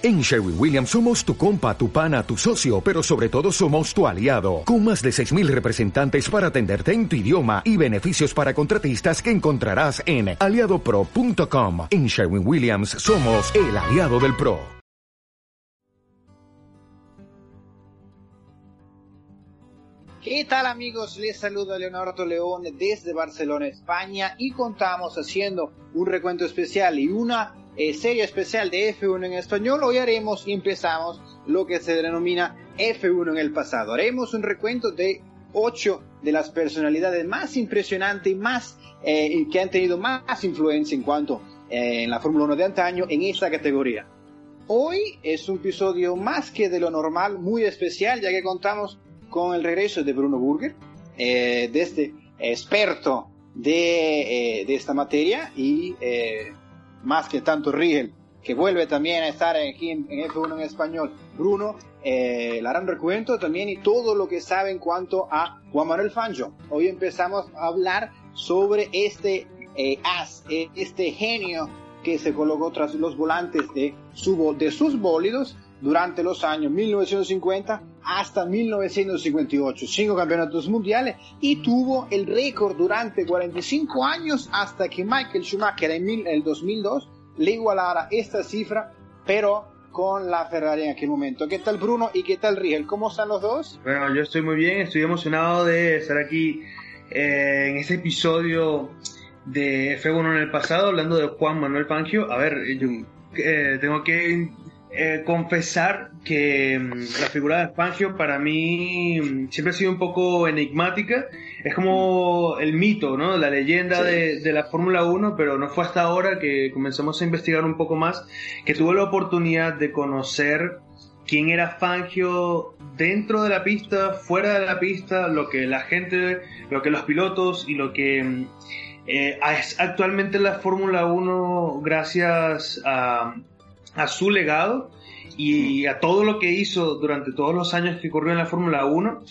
En Sherwin Williams somos tu compa, tu pana, tu socio, pero sobre todo somos tu aliado, con más de 6.000 representantes para atenderte en tu idioma y beneficios para contratistas que encontrarás en aliadopro.com. En Sherwin Williams somos el aliado del PRO. ¿Qué tal amigos? Les saludo Leonardo León desde Barcelona, España y contamos haciendo un recuento especial y una eh, serie especial de F1 en español. Hoy haremos y empezamos lo que se denomina F1 en el pasado. Haremos un recuento de ocho de las personalidades más impresionantes y más eh, que han tenido más influencia en cuanto eh, en la Fórmula 1 de antaño en esta categoría. Hoy es un episodio más que de lo normal, muy especial, ya que contamos con el regreso de Bruno Burger, de este experto de, de, esta materia y más que tanto Riegel, que vuelve también a estar aquí en, F1 en español. Bruno, eh, le harán recuento también y todo lo que sabe en cuanto a Juan Manuel Fangio. Hoy empezamos a hablar sobre este eh, as, eh, este genio que se colocó tras los volantes de, su, de sus bólidos durante los años 1950 hasta 1958, cinco campeonatos mundiales y tuvo el récord durante 45 años hasta que Michael Schumacher en el 2002 le igualara esta cifra, pero con la Ferrari en aquel momento. ¿Qué tal Bruno y qué tal Riel? ¿Cómo están los dos? Bueno, yo estoy muy bien, estoy emocionado de estar aquí eh, en este episodio de F1 en el pasado, hablando de Juan Manuel Fangio. A ver, yo eh, tengo que eh, confesar que mm, la figura de Fangio para mí mm, siempre ha sido un poco enigmática. Es como el mito, ¿no? La leyenda de, de, la Fórmula 1, pero no fue hasta ahora que comenzamos a investigar un poco más, que tuve la oportunidad de conocer quién era Fangio dentro de la pista, fuera de la pista, lo que la gente, lo que los pilotos y lo que mm, eh, es actualmente la Fórmula 1 gracias a a su legado y a todo lo que hizo durante todos los años que corrió en la Fórmula 1,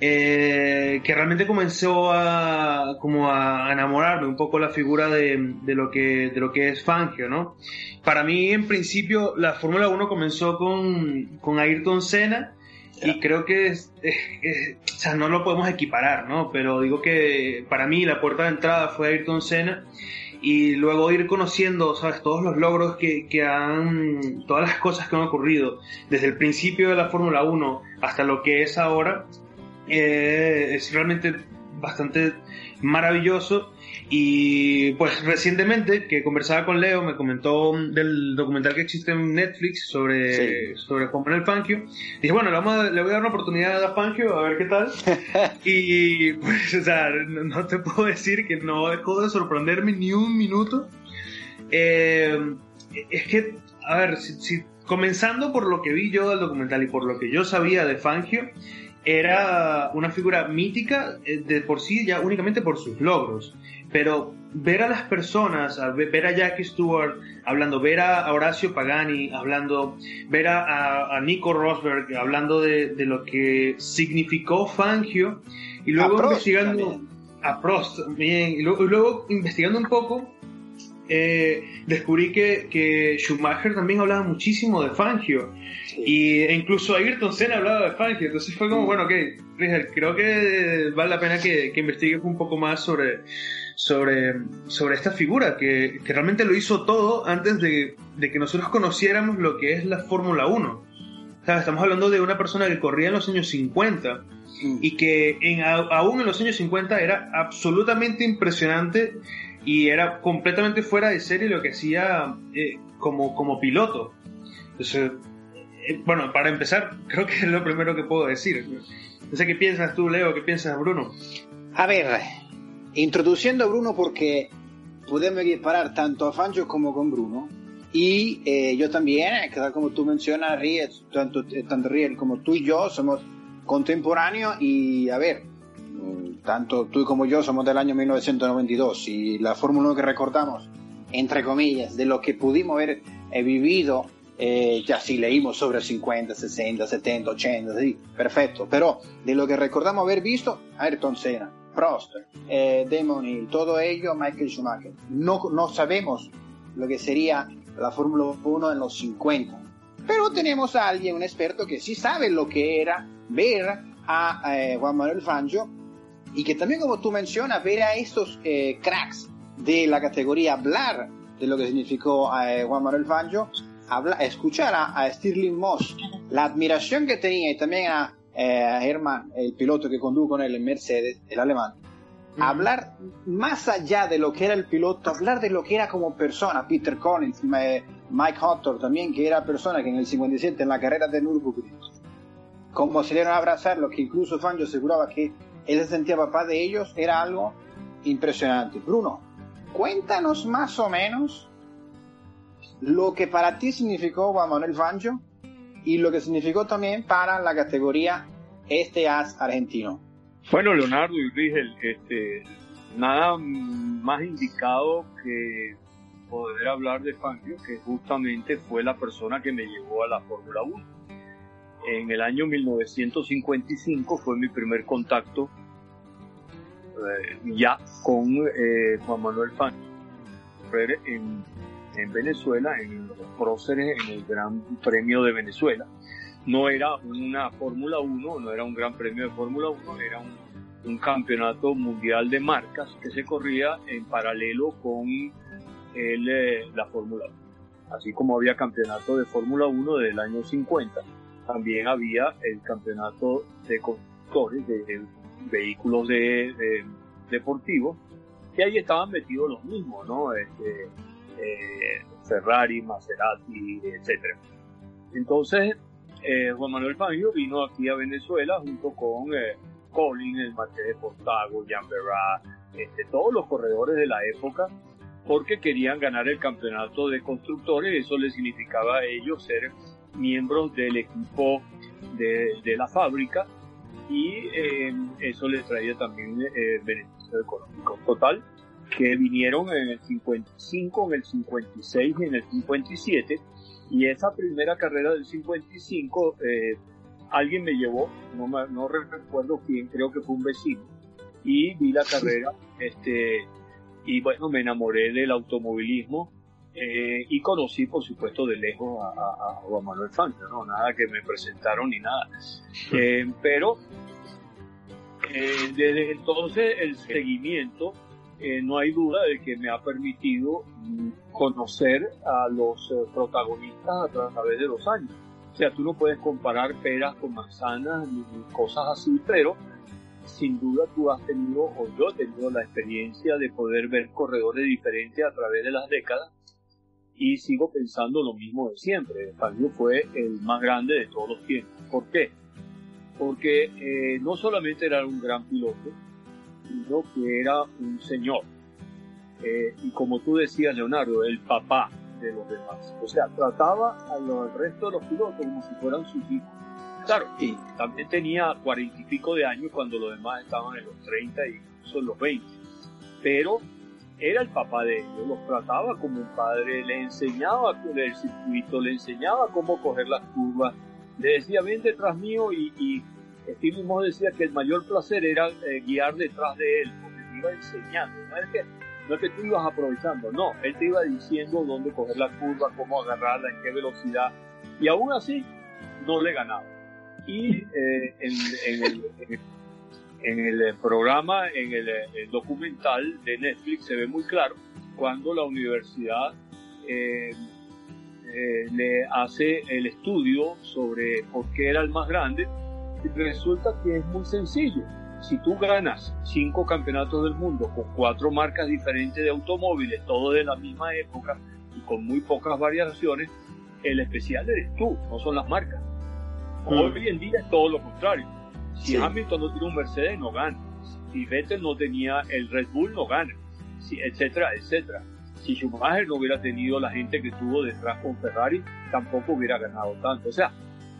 eh, que realmente comenzó a, como a enamorarme un poco la figura de, de, lo, que, de lo que es Fangio, ¿no? Para mí, en principio, la Fórmula 1 comenzó con, con Ayrton Senna, y creo que o sea, no lo podemos equiparar, ¿no? Pero digo que para mí la puerta de entrada fue Ayrton Senna y luego ir conociendo, ¿sabes? Todos los logros que, que han, todas las cosas que han ocurrido desde el principio de la Fórmula 1 hasta lo que es ahora, eh, es realmente bastante maravilloso y pues recientemente que conversaba con Leo me comentó del documental que existe en Netflix sobre, sobre Juan Manuel Fangio. Dije, bueno, le, vamos le voy a dar una oportunidad a Fangio a ver qué tal. y pues, o sea, no, te puedo decir que no dejó de sorprenderme ni un minuto. Eh, es que, a ver, si, comenzando por lo que vi yo del documental y por lo que yo sabía de Fangio, era una figura mítica eh, de por sí ya únicamente por sus logros. Pero ver a las personas, ver a Jackie Stewart hablando, ver a Horacio Pagani hablando, ver a, Nico Rosberg hablando de, lo que significó Fangio y luego investigando a Prost también, y luego, investigando un poco eh, descubrí que, que, Schumacher también hablaba muchísimo de Fangio. Y e incluso Ayrton Senna hablaba de Fangio. Entonces fue como, mm. bueno, ok, creo que vale la pena que, que investigues un poco más sobre, sobre, sobre esta figura, que, que realmente lo hizo todo antes de, de, que nosotros conociéramos lo que es la Fórmula 1. estamos hablando de una persona que corría en los años 50 mm. y que en, aún en los años 50 era absolutamente impresionante y era completamente fuera de serie lo que hacía eh, como, como piloto. Entonces, eh, bueno, para empezar, creo que es lo primero que puedo decir. No sé qué piensas tú, Leo, qué piensas, Bruno. A ver, introduciendo a Bruno porque podemos parar tanto a Fangio como con Bruno. Y eh, yo también, eh, como tú mencionas, Riel, tanto, eh, tanto Riel como tú y yo somos contemporáneos y a ver, tanto tú como yo somos del año 1992 y la Fórmula 1 que recordamos, entre comillas, de lo que pudimos haber vivido, ya si leímos sobre 50, 60, 70, 80, sí, perfecto, pero de lo que recordamos haber visto, Ayrton Senna, Prost, eh, Damon Hill, todo ello Michael Schumacher. No, no sabemos lo que sería la Fórmula 1 en los 50. Pero tenemos a alguien, un experto que sí sabe lo que era ver a eh, Juan Manuel Fangio y que también, como tú mencionas, ver a estos eh, cracks de la categoría hablar de lo que significó eh, Juan Manuel Fangio, escuchar a, a, Stirling Moss, la admiración que tenía y también a, Herman, el piloto que condujo con él en Mercedes, el alemán, hablar más allá de lo que era el piloto, hablar de lo que era como persona, Peter Collins, Mike Hottor también, que era persona que en el 57 en la carrera de Nürburgring, como se dieron a abrazar, lo que incluso Fangio aseguraba que él se sentía papá de ellos, era algo impresionante. Bruno, cuéntanos más o menos lo que para ti significó Juan Manuel Fangio y lo que significó también para la categoría este as argentino. Bueno, Leonardo y Luis, este, nada más indicado que poder hablar de Fangio, que justamente fue la persona que me llevó a la Fórmula 1. En el año 1955 fue mi primer contacto ya con eh, Juan Manuel Fangio en, en Venezuela, en los en el Gran Premio de Venezuela no era una Fórmula 1, no era un gran premio de Fórmula 1, era un, campeonato mundial de marcas que se corría en paralelo con el, eh, la Fórmula 1. Así como había campeonato de Fórmula 1 del año 50, también había el campeonato de constructores de, vehículos de, deportivos, que ahí estaban metidos los mismos, ¿no? Este, eh, Ferrari, Maserati, etcétera. Entonces, eh, Juan Manuel Fangio vino aquí a Venezuela junto con eh, Colin, el Marqués de Postago, Jean Berrat, este, todos los corredores de la época, porque querían ganar el campeonato de constructores. Eso les significaba a ellos ser miembros del equipo de, la fábrica y eh, eso les traía también beneficios económicos. Total, que vinieron en el 55, en el 56 y en el 57 y esa primera carrera del 55, eh, alguien me llevó, no, no recuerdo quién, creo que fue un vecino, y vi la carrera, este, y bueno, me enamoré del automovilismo eh, y conocí, por supuesto, de lejos a, Juan Manuel Fangio, no nada que me presentaron ni nada. Eh, pero desde entonces el seguimiento eh, no hay duda de que me ha permitido mm, conocer a los eh, protagonistas a través de los años. O sea, tú no puedes comparar peras con manzanas ni, cosas así, pero sin duda tú has tenido, o yo he tenido la experiencia de poder ver corredores diferentes a través de las décadas y sigo pensando lo mismo de siempre. Fabio fue el más grande de todos los tiempos. ¿Por qué? Porque eh, no solamente era un gran piloto, sino que era un señor. Eh, y como tú decías, Leonardo, el papá de los demás. O sea, trataba al resto de los pilotos como si fueran sus hijos. Claro, y también tenía cuarenta y pico de años cuando los demás estaban en los treinta y incluso en los veinte. Pero era el papá de ellos, los trataba como un padre, le enseñaba el circuito, le enseñaba cómo coger las curvas, le decía, ven detrás mío y, y Steve mismo decía que el mayor placer era eh, guiar detrás de él, porque te iba enseñando. No es, que, no es que tú ibas aprovechando, no, él te iba diciendo dónde coger la curva, cómo agarrarla, en qué velocidad, y aún así no le ganaba. Y eh, en, el, en, el, programa, en el, documental de Netflix se ve muy claro cuando la universidad eh, le hace el estudio sobre por qué era el más grande resulta que es muy sencillo. Si tú ganas cinco campeonatos del mundo con cuatro marcas diferentes de automóviles, todos de la misma época y con muy pocas variaciones, el especial eres tú, no son las marcas. Mm. Hoy en día es todo lo contrario. Si Hamilton no tiene un Mercedes, no gana. Si Vettel no tenía el Red Bull, no gana. Si, etcétera, etcétera. Si Schumacher no hubiera tenido la gente que tuvo detrás con Ferrari, tampoco hubiera ganado tanto. O sea,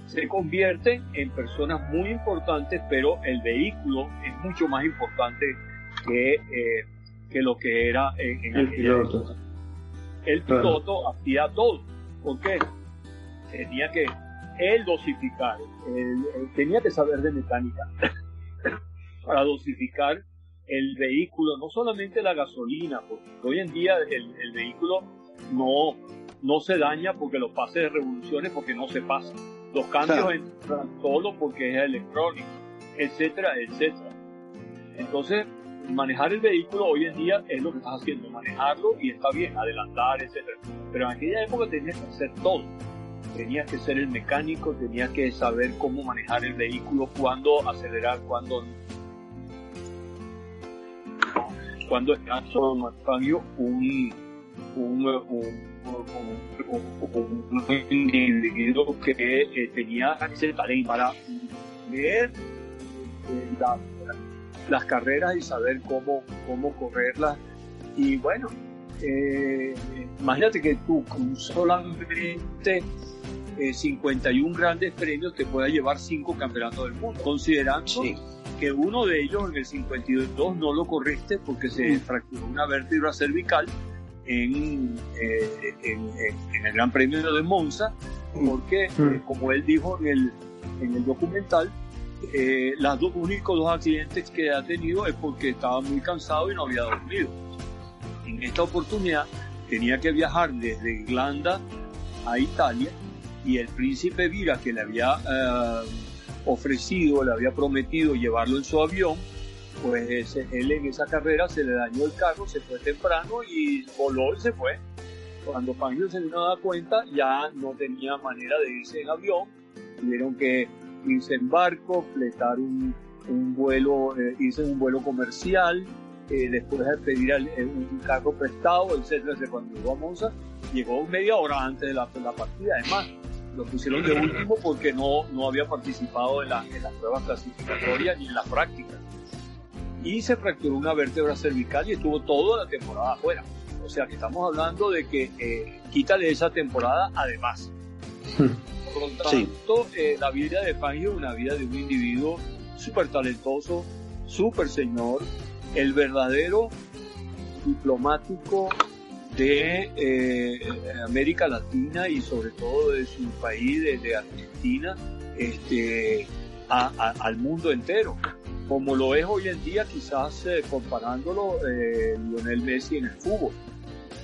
se convierten en personas muy importantes, pero el vehículo es mucho más importante que, eh, que lo que era en, el piloto. El piloto hacía todo. ¿Por qué? Tenía que él dosificar, tenía que saber de mecánica para dosificar el vehículo, no solamente la gasolina, porque hoy en día el, el vehículo no no se daña porque los pases de revoluciones porque no se pasan. Los cambios entran solo porque es electrónico, etcétera, etcétera. Entonces, manejar el vehículo hoy en día es lo que estás haciendo, manejarlo y está bien, adelantar, etcétera. Pero en aquella época tenías que hacer todo. Tenías que ser el mecánico, tenías que saber cómo manejar el vehículo, cuándo acelerar, cuándo cuando está un, un, un, individuo que eh, tenía ese talento para ver eh, las carreras y saber cómo, cómo correrlas. Y bueno, eh, imagínate que tú con solamente 51 grandes premios te puedas llevar 5 campeonatos del mundo, considerando que uno de ellos en el 52 no lo corriste porque se fracturó una vértebra cervical en, eh, en, el Gran Premio de Monza, porque, eh, como él dijo en el, en el documental, eh, los dos únicos dos accidentes que ha tenido es porque estaba muy cansado y no había dormido. En esta oportunidad tenía que viajar desde Irlanda a Italia y el príncipe Vira, que le había ofrecido, le había prometido llevarlo en su avión, pues él en esa carrera se le dañó el carro, se fue temprano y voló y se fue. Cuando Fangio se vino a dar cuenta, ya no tenía manera de irse en avión, tuvieron que irse en barco, fletar un, un vuelo, eh, irse en un vuelo comercial, eh, después de pedir eh, un carro prestado, etcétera, cuando llegó a Monza, llegó media hora antes de la, la partida. Además, lo pusieron de último porque no, no había participado en, en las pruebas clasificatorias ni en las prácticas y se fracturó una vértebra cervical y estuvo toda la temporada afuera. O sea que estamos hablando de que eh, quítale esa temporada además. Por lo tanto, eh, la vida de Fangio es una vida de un individuo súper talentoso, súper señor, el verdadero diplomático de eh, América Latina y sobre todo de su país, de, Argentina, este, al mundo entero como lo es hoy en día, quizás eh, comparándolo eh, Lionel Messi en el fútbol.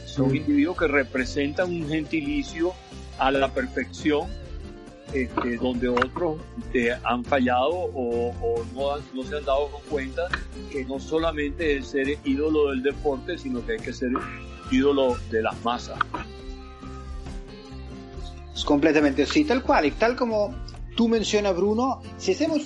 Son mm. individuos que representan un gentilicio a la perfección, este, donde otros te han fallado o, no, no, se han dado cuenta que no solamente es ser ídolo del deporte, sino que hay que ser ídolo de las masas. Completamente, sí, tal cual, y tal como tú mencionas, Bruno, si hacemos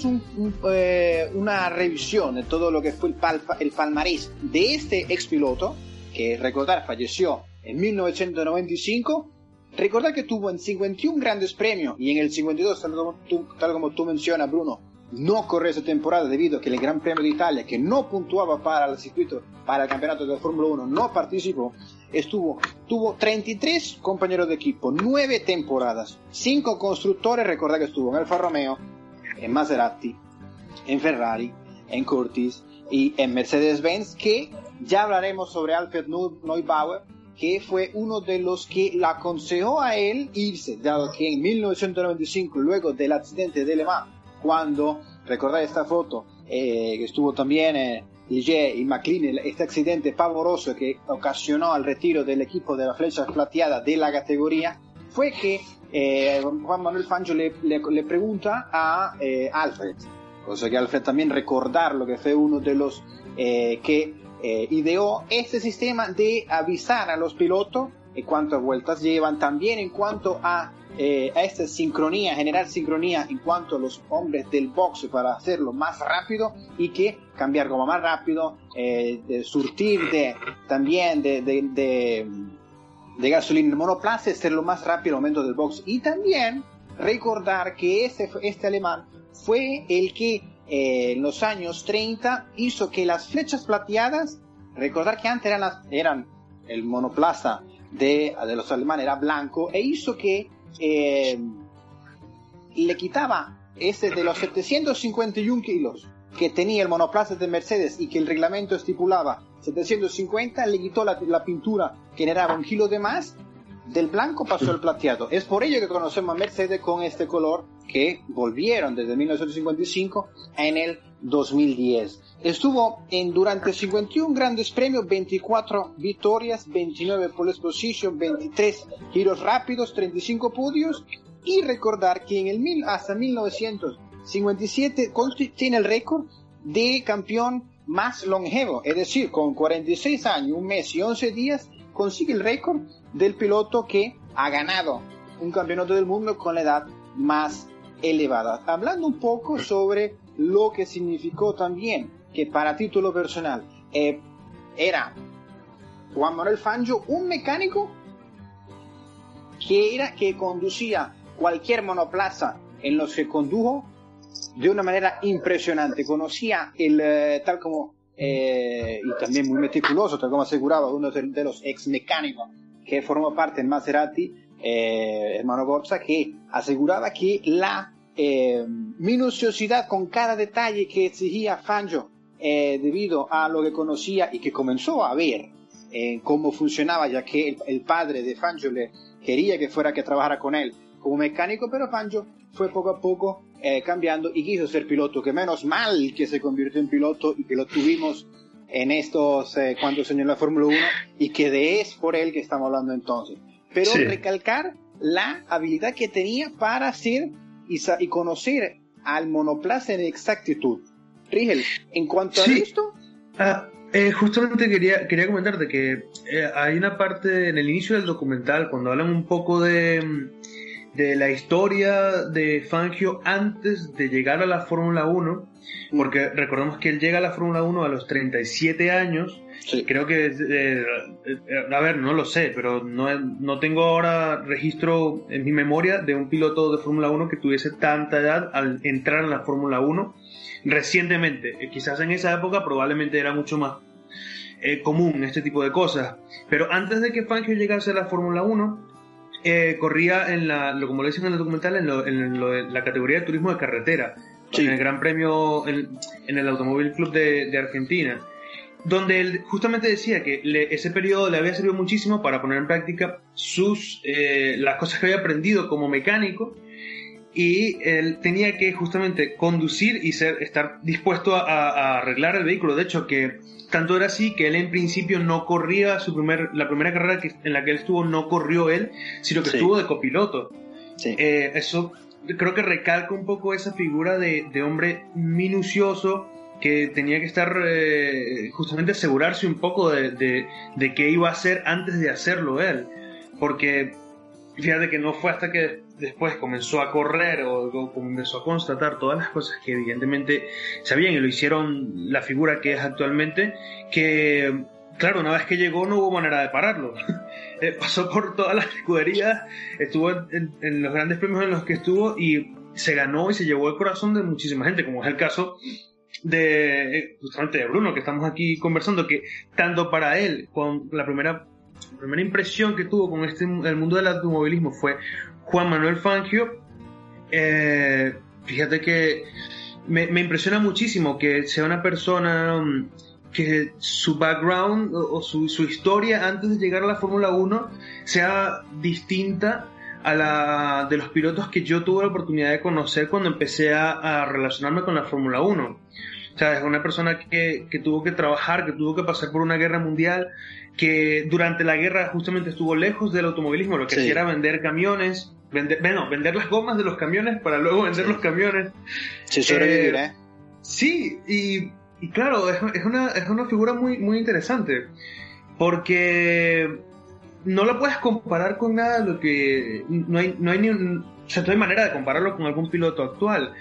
eh, una revisión de todo lo que fue el, el palmarés de este ex piloto, que recordar falleció en 1995, recordar que tuvo en 51 grandes premios y en el 52, tal como tú, tal como tú mencionas, Bruno, no corrió esa temporada debido a que el Gran Premio de Italia, que no puntuaba para el circuito, para el campeonato de Fórmula 1, no participó, estuvo, tuvo 33 compañeros de equipo, 9 temporadas, 5 constructores, recuerda que estuvo en Alfa Romeo, en Maserati, en Ferrari, en Curtis y en Mercedes-Benz, que ya hablaremos sobre Alfred Neubauer, que fue uno de los que le aconsejó a él irse, dado que en 1995, luego del accidente de Le Mans, cuando, recordad esta foto, eh, que estuvo también eh, y McLean, este accidente pavoroso que ocasionó el retiro del equipo de la flecha plateada de la categoría, fue que eh, Juan Manuel Fangio le, le, pregunta a eh, Alfred, cosa que Alfred también recordar lo que fue uno de los eh, que ideó este sistema de avisar a los pilotos en cuántas vueltas llevan, también en cuanto a eh, a esta sincronía, generar sincronía en cuanto a los hombres del box para hacerlo más rápido y que cambiar como más rápido, eh, de surtir de, también de, de, de, gasolina en monoplaza, hacerlo más rápido el momento del box y también recordar que este, este alemán fue el que eh, en los años 30 hizo que las flechas plateadas, recordar que antes eran, las, eran el monoplaza de, de los alemanes era blanco e hizo que eh, le quitaba ese de los 751 kilos que tenía el monoplaza de Mercedes y que el reglamento estipulaba 750, le quitó la, pintura que generaba un kilo de más, del blanco pasó al plateado. Es por ello que conocemos a Mercedes con este color que volvieron desde 1955 en el 2010. Estuvo en durante 51 grandes premios, 24 victorias, 29 pole position, 23 giros rápidos, 35 podios y recordar que en el mil, hasta 1957 tiene el récord de campeón más longevo, es decir, con 46 años, un mes y 11 días, consigue el récord del piloto que ha ganado un campeonato del mundo con la edad más elevada. Hablando un poco sobre lo que significó también que para título personal eh, era Juan Manuel Fangio un mecánico que era que conducía cualquier monoplaza en los que condujo de una manera impresionante. Conocía el, eh, tal como, eh, y también muy meticuloso, tal como aseguraba uno de, los ex mecánicos que formó parte del Maserati, hermano Borsa, que aseguraba que la minuciosidad con cada detalle que exigía Fangio, debido a lo que conocía y que comenzó a ver cómo funcionaba, ya que el, el padre de Fangio le quería que fuera que trabajara con él como mecánico, pero Fangio fue poco a poco eh, cambiando y quiso ser piloto, que menos mal que se convirtió en piloto y que lo tuvimos en estos eh, cuantos años en la Fórmula 1 y que de es por él que estamos hablando entonces. Pero recalcar la habilidad que tenía para hacer y, conocer al monoplaza en exactitud. Rigel, en cuanto a esto... Ah, eh, justamente quería, quería comentarte que hay una parte en el inicio del documental, cuando hablan un poco de de la historia de Fangio antes de llegar a la Fórmula 1, porque recordemos que él llega a la Fórmula 1 a los 37 años. Creo que, eh, eh, a ver, no lo sé, pero no, no tengo ahora registro en mi memoria de un piloto de Fórmula 1 que tuviese tanta edad al entrar en la Fórmula 1 recientemente. Eh, quizás en esa época probablemente era mucho más común este tipo de cosas. Pero antes de que Fangio llegase a la Fórmula 1, eh, corría en la, lo, como lo dicen en el documental, en, la categoría de turismo de carretera, en el Gran Premio, en, el Automóvil Club de, Argentina, donde él justamente decía que ese periodo le había servido muchísimo para poner en práctica sus, eh, las cosas que había aprendido como mecánico y él tenía que justamente conducir y ser, estar dispuesto a, arreglar el vehículo. De hecho, que tanto era así que él en principio no corría su primer, la primera carrera que, en la que él estuvo, no corrió él, sino que estuvo de copiloto. Eh, eso creo que recalca un poco esa figura de, de hombre minucioso que tenía que estar eh, justamente asegurarse un poco de, de, de qué iba a hacer antes de hacerlo él. Porque fíjate que no fue hasta que después comenzó a correr o, comenzó a constatar todas las cosas que evidentemente sabían y lo hicieron la figura que es actualmente, que claro, una vez que llegó no hubo manera de pararlo. Eh, pasó por todas las escuderías, estuvo en, los grandes premios en los que estuvo y se ganó y se llevó el corazón de muchísima gente, como es el caso de eh, justamente de Bruno, que estamos aquí conversando, que tanto para él, con la primera primera impresión que tuvo con este el mundo del automovilismo fue Juan Manuel Fangio. Eh, fíjate que me, impresiona muchísimo que sea una persona mm, que su background o, su, historia antes de llegar a la Fórmula 1 sea distinta a la de los pilotos que yo tuve la oportunidad de conocer cuando empecé a, relacionarme con la Fórmula 1. O sea, es una persona que, que, tuvo que trabajar, que tuvo que pasar por una guerra mundial, que durante la guerra justamente estuvo lejos del automovilismo, lo que hacía era vender camiones, vender, bueno, vender las gomas de los camiones para luego vender los camiones. Sí, sobrevivir, ¿eh? Sí, y, y claro, es, es, una, es una figura muy, muy interesante, porque no la puedes comparar con nada lo que no hay no hay ni o sea, no hay manera de compararlo con algún piloto actual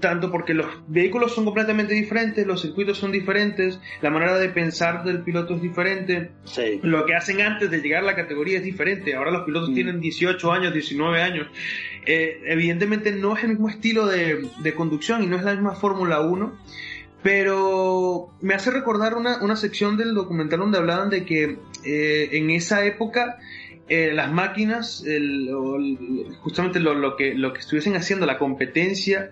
tanto porque los vehículos son completamente diferentes, los circuitos son diferentes, la manera de pensar del piloto es diferente, lo que hacen antes de llegar a la categoría es diferente, ahora los pilotos mm. tienen 18 años, 19 años, eh, evidentemente no es el mismo estilo de, conducción y no es la misma Fórmula 1, pero me hace recordar una, una, sección del documental donde hablaban de que eh, en esa época eh, las máquinas, justamente lo, que, lo que estuviesen haciendo, la competencia,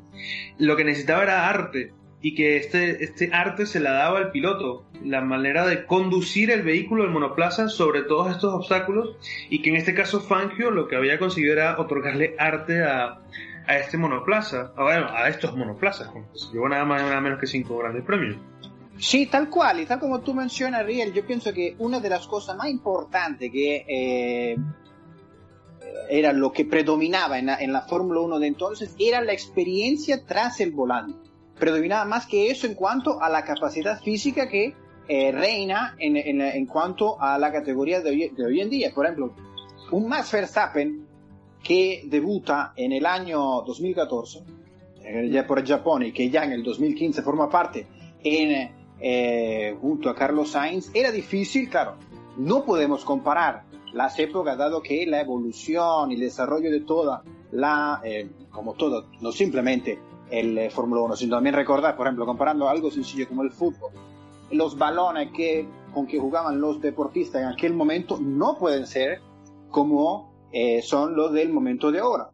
lo que necesitaba era arte. y que este, este arte se la daba al piloto, la manera de conducir el vehículo del monoplaza sobre todos estos obstáculos y que en este caso Fangio lo que había conseguido era otorgarle arte a, a este monoplaza, a, bueno, a estos monoplazas, pues, llevó nada más nada menos que cinco grandes premios. Sí, tal cual, y tal como tú mencionas, Riel, yo pienso que una de las cosas más importantes que eh, era lo que predominaba en la, en la Fórmula 1 de entonces era la experiencia tras el volante. Predominaba más que eso en cuanto a la capacidad física que eh, reina en, en, en, cuanto a la categoría de hoy, de hoy en día. Por ejemplo, un Max Verstappen que debuta en el año 2014 eh, ya por Japón y que ya en el 2015 forma parte en, eh, junto a Carlos Sainz, era difícil, claro, no podemos comparar las épocas, dado que la evolución y el desarrollo de toda la, eh, como todo, no simplemente el eh, Fórmula 1, sino también recordar, por ejemplo, comparando algo sencillo como el fútbol, los balones que, con que jugaban los deportistas en aquel momento no pueden ser como eh, son los del momento de ahora.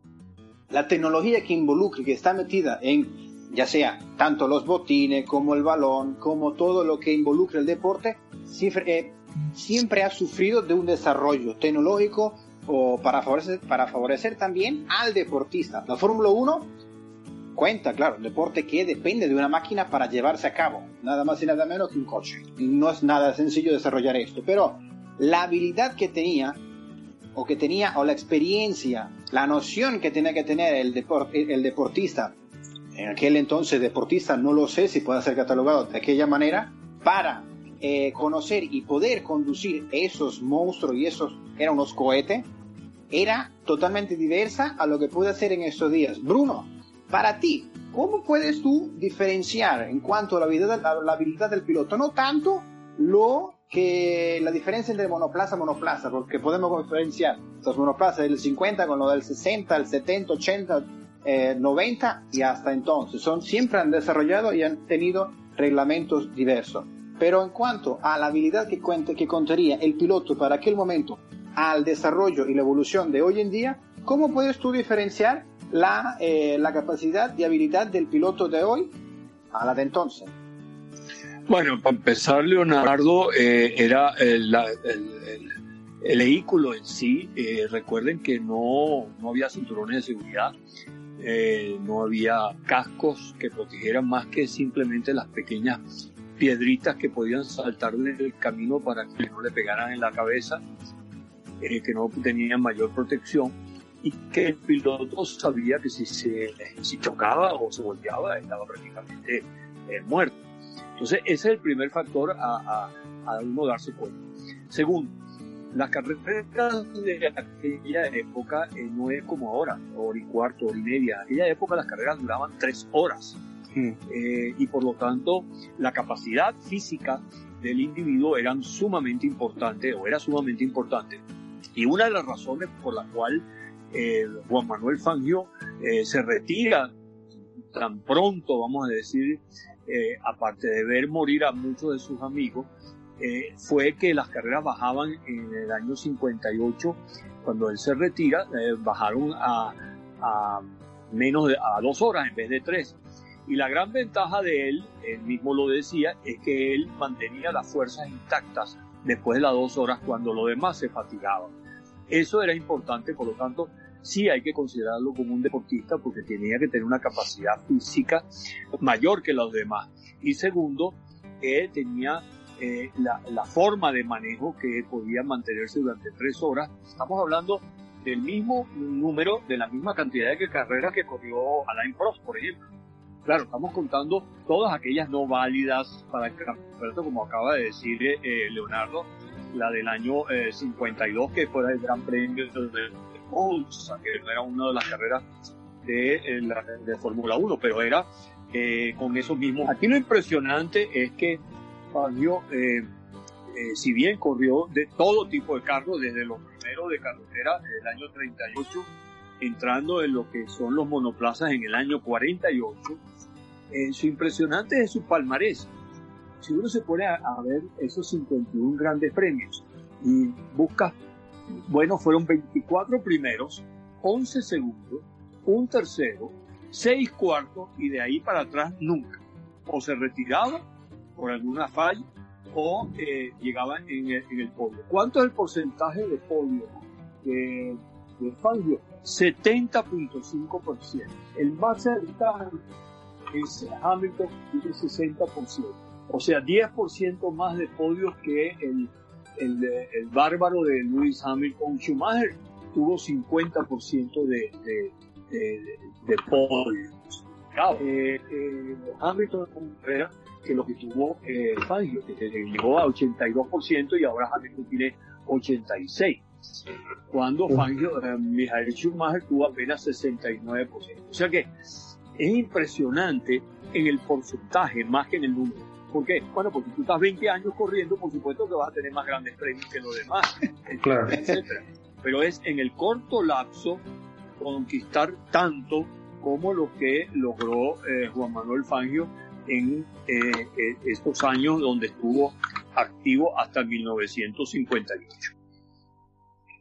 La tecnología que involucra, que está metida en ya sea tanto los botines como el balón, como todo lo que involucra el deporte, siempre, eh, ha sufrido de un desarrollo tecnológico o para favorecer, también al deportista. La Fórmula 1 cuenta, claro, un deporte que depende de una máquina para llevarse a cabo, nada más y nada menos que un coche. No es nada sencillo desarrollar esto, pero la habilidad que tenía, o que tenía, o la experiencia, la noción que tenía que tener el deportista, en aquel entonces deportista, no lo sé si puede ser catalogado de aquella manera, para eh, conocer y poder conducir esos monstruos y esos, eran unos cohetes, era totalmente diversa a lo que puede hacer en estos días. Bruno, para ti, ¿cómo puedes tú diferenciar en cuanto a la habilidad, la habilidad del piloto? No tanto lo que la diferencia entre monoplaza y monoplaza, porque podemos diferenciar los monoplazas del 50 con lo del 60, el 70, 80, eh, 90 y hasta entonces. Son, siempre han desarrollado y han tenido reglamentos diversos. Pero en cuanto a la habilidad que, cuente, que contaría el piloto para aquel momento, al desarrollo y la evolución de hoy en día, ¿cómo puedes tú diferenciar la, eh, la capacidad y habilidad del piloto de hoy a la de entonces? Bueno, para empezar, Leonardo, eh, era el, el, el, vehículo en sí. Eh, recuerden que no, no había cinturones de seguridad, eh, no había cascos que protegieran más que simplemente las pequeñas piedritas que podían saltar del camino para que no le pegaran en la cabeza, eh, que no tenían mayor protección y que el piloto sabía que si se si chocaba o se volteaba estaba prácticamente eh, muerto. Entonces ese es el primer factor a, a, a uno darse cuenta. Segundo, las carreras de aquella época eh, no es como ahora, hora y cuarto, hora y media. En aquella época las carreras duraban tres horas. Eh, y por lo tanto la capacidad física del individuo eran sumamente importante o era sumamente importante. Y una de las razones por la cual eh, Juan Manuel Fangio eh, se retira tan pronto, vamos a decir, eh, aparte de ver morir a muchos de sus amigos, eh, fue que las carreras bajaban en el año 58, cuando él se retira, eh, bajaron a, menos de a dos horas en vez de tres. Y la gran ventaja de él, él mismo lo decía, es que él mantenía las fuerzas intactas después de las dos horas cuando los demás se fatigaban. Eso era importante, por lo tanto, sí hay que considerarlo como un deportista porque tenía que tener una capacidad física mayor que los demás. Y segundo, él tenía eh, la, la, forma de manejo que podía mantenerse durante tres horas. Estamos hablando del mismo número, de la misma cantidad de carreras que corrió Alain Prost, por ejemplo. Claro, estamos contando todas aquellas no válidas para el campeonato, como acaba de decir eh, Leonardo, la del año eh, 52, que fue el Gran Premio de Monza, que no era una de las carreras de, eh, de Fórmula 1, pero era eh, con esos mismos. Aquí lo impresionante es que Fangio, eh, eh, si bien corrió de todo tipo de carros, desde los primeros de carretera del año 38, entrando en lo que son los monoplazas en el año 48, eh, su impresionante es su palmarés. Si uno se pone a, a, ver esos 51 grandes premios y busca, bueno, fueron 24 primeros, 11 segundos, un tercero, 6 cuartos y de ahí para atrás nunca. o se retiraba por alguna falla o eh, llegaba en el, podio. ¿Cuánto es el porcentaje de podio de, de Fangio? 70.5%. El más cercano es Hamilton, tiene 60%. O sea, 10% más de podios que el, el, el, bárbaro de Lewis Hamilton. Schumacher tuvo 50% de, de, de, de podios. Eh, eh, Hamilton que lo que tuvo eh, Fangio, que llegó a 82% y ahora Hamilton tiene 86%. Cuando Fangio, eh, Michael Schumacher tuvo apenas 69%. O sea que es impresionante en el porcentaje más que en el número. ¿Por qué? Bueno, porque tú estás 20 años corriendo, por supuesto que vas a tener más grandes premios que los demás, claro. Pero es en el corto lapso conquistar tanto como lo que logró eh, Juan Manuel Fangio en eh, eh, estos años donde estuvo activo hasta 1958.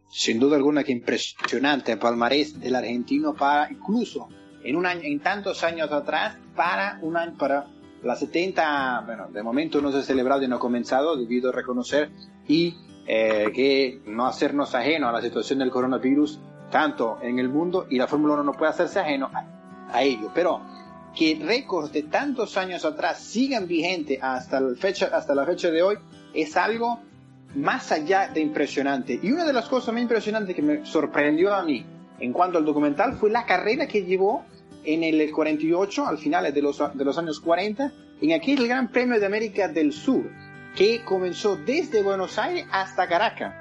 Sin duda alguna que impresionante el palmarés del argentino para incluso en un año, en tantos años atrás, para un año, para la 70, bueno, de momento no se ha celebrado y no ha comenzado, debido a reconocer y eh, que no hacernos ajeno a la situación del coronavirus, tanto en el mundo, y la Fórmula 1 no puede hacerse ajeno a, ello. Pero que récords de tantos años atrás sigan vigentes hasta la, fecha, hasta la fecha de hoy es algo más allá de impresionante. Y una de las cosas más impresionantes que me sorprendió a mí en cuanto al documental fue la carrera que llevó en el 48, al final de los, de los años 40, en aquel Gran Premio de América del Sur, que comenzó desde Buenos Aires hasta Caracas.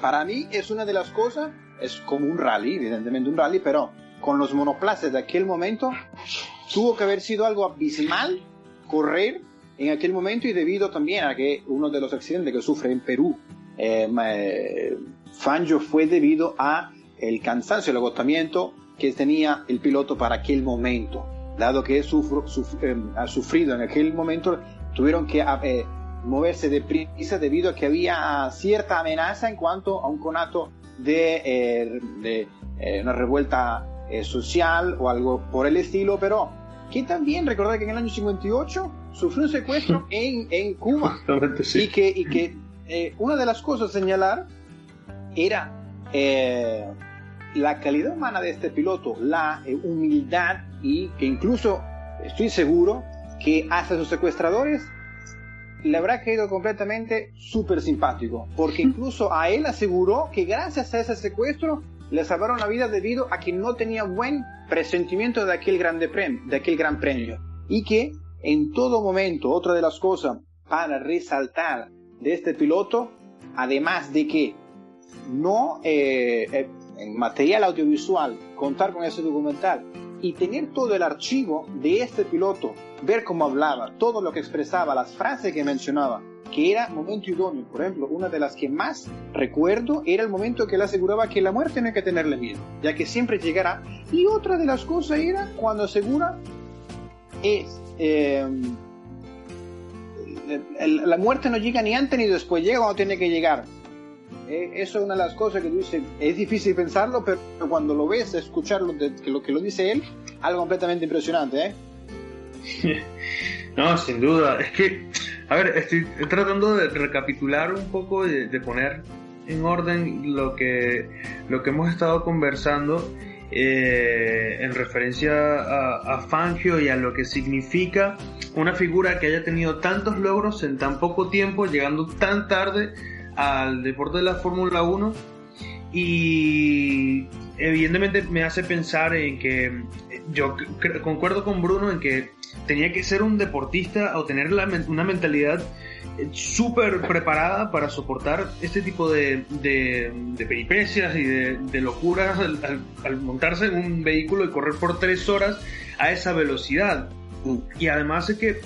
Para mí es una de las cosas, es como un rally, evidentemente un rally, pero con los monoplazas de aquel momento tuvo que haber sido algo abismal correr en aquel momento y debido también a que uno de los accidentes que sufre en Perú, eh, eh Fangio fue debido a el cansancio, el agotamiento que tenía el piloto para aquel momento. Dado que sufro, eh, ha sufrido en aquel momento, tuvieron que eh, moverse deprisa debido a que había cierta amenaza en cuanto a un conato de, eh, de una revuelta social o algo por el estilo, pero que también recordar que en el año 58 sufrió un secuestro en, en Cuba. Y que, y que una de las cosas a señalar era la calidad humana de este piloto, la eh, humildad y que incluso estoy seguro que hasta sus secuestradores le habrá caído completamente súper simpático, porque incluso a él aseguró que gracias a ese secuestro le salvaron la vida debido a que no tenía buen presentimiento de aquel, grande premio, de aquel gran premio. Y que en todo momento, otra de las cosas para resaltar de este piloto, además de que no eh, eh, en material audiovisual, contar con ese documental y tener todo el archivo de este piloto, ver cómo hablaba, todo lo que expresaba, las frases que mencionaba, que era momento idóneo. Por ejemplo, una de las que más recuerdo era el momento que él aseguraba que la muerte no hay que tenerle miedo, ya que siempre llegará. Y otra de las cosas era cuando asegura es... Eh, la muerte no llega ni antes ni después, llega cuando tiene que llegar. Eh, eso es una de las cosas que dice, es difícil pensarlo, pero cuando lo ves, escucharlo, lo que lo dice él, algo completamente impresionante, ¿eh? No, sin duda. Es que, a ver, estoy tratando de recapitular un poco, de, poner en orden lo que, lo que hemos estado conversando eh, en referencia a, a, Fangio y a lo que significa una figura que haya tenido tantos logros en tan poco tiempo, llegando tan tarde al deporte de la Fórmula 1 y evidentemente me hace pensar en que yo concuerdo con Bruno en que tenía que ser un deportista o tener una mentalidad súper preparada para soportar este tipo de, de, peripecias y de, locuras al, montarse en un vehículo y correr por tres horas a esa velocidad. Y además es que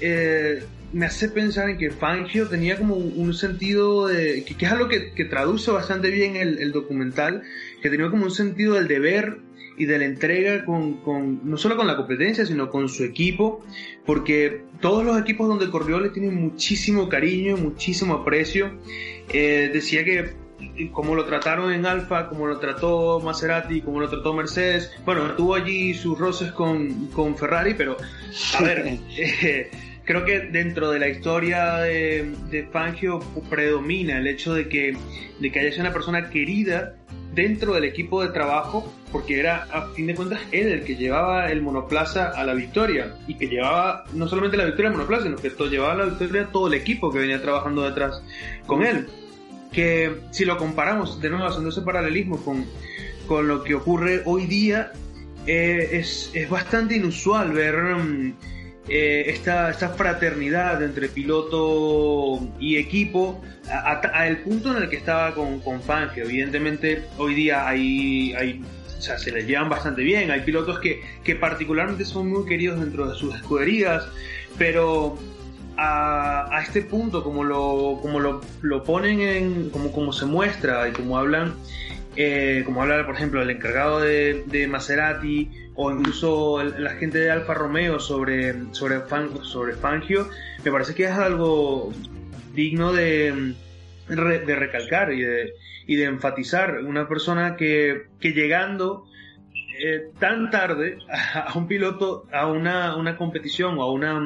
eh, me hace pensar en que Fangio tenía como un sentido de, que, es algo que, traduce bastante bien el, documental, que tenía como un sentido del deber y de la entrega con, con, no solo con la competencia, sino con su equipo, porque todos los equipos donde corrió le tienen muchísimo cariño, muchísimo aprecio. Eh, decía que cómo lo trataron en Alfa, cómo lo trató Maserati, cómo lo trató Mercedes. Bueno, tuvo allí sus roces con, con Ferrari, pero a ver, eh, creo que dentro de la historia de, de, Fangio predomina el hecho de que, de que haya sido una persona querida dentro del equipo de trabajo, porque era a fin de cuentas él el que llevaba el monoplaza a la victoria y que llevaba no solamente la victoria al monoplaza, sino que llevaba la victoria todo el equipo que venía trabajando detrás con él. Que si lo comparamos, de nuevo haciendo ese paralelismo con, con lo que ocurre hoy día, eh, es, es, bastante inusual ver mm, eh, esta, esta, fraternidad entre piloto y equipo al punto en el que estaba con, con Fangio. Evidentemente, hoy día hay, hay o sea, se les llevan bastante bien. Hay pilotos que, que particularmente son muy queridos dentro de sus escuderías, pero a, a, este punto, como lo, como lo, lo ponen en, como, como se muestra y como hablan, eh, como habla, por ejemplo, el encargado de, de Maserati o incluso la gente de Alfa Romeo sobre, sobre, sobre Fangio, me parece que es algo digno de, de recalcar y de, y de enfatizar. Una persona que, que llegando eh, tan tarde a, un piloto, a una, una competición o a una,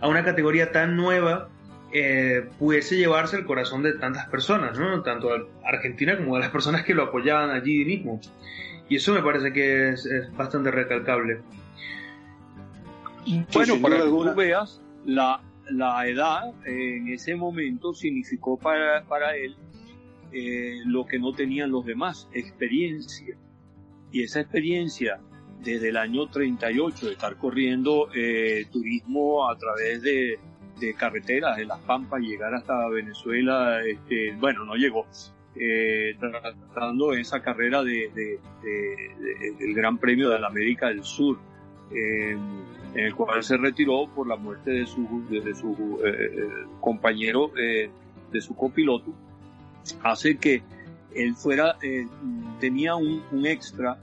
a una categoría tan nueva, eh, pudiese llevarse el corazón de tantas personas, ¿no? tanto a Argentina como a las personas que lo apoyaban allí mismo. Y eso me parece que es, bastante recalcable. Bueno, para que tú veas, la, la edad en ese momento significó para, para él eh, lo que no tenían los demás, experiencia. Y esa experiencia desde el año 38 de estar corriendo eh, turismo a través de, de, carreteras de las Pampas, llegar hasta Venezuela, este, bueno, no llegó, eh, tratando esa carrera de, de, del Gran Premio de la América del Sur, en el cual se retiró por la muerte de su, de, su eh, compañero, de su copiloto, hace que él fuera, eh, tenía un, un extra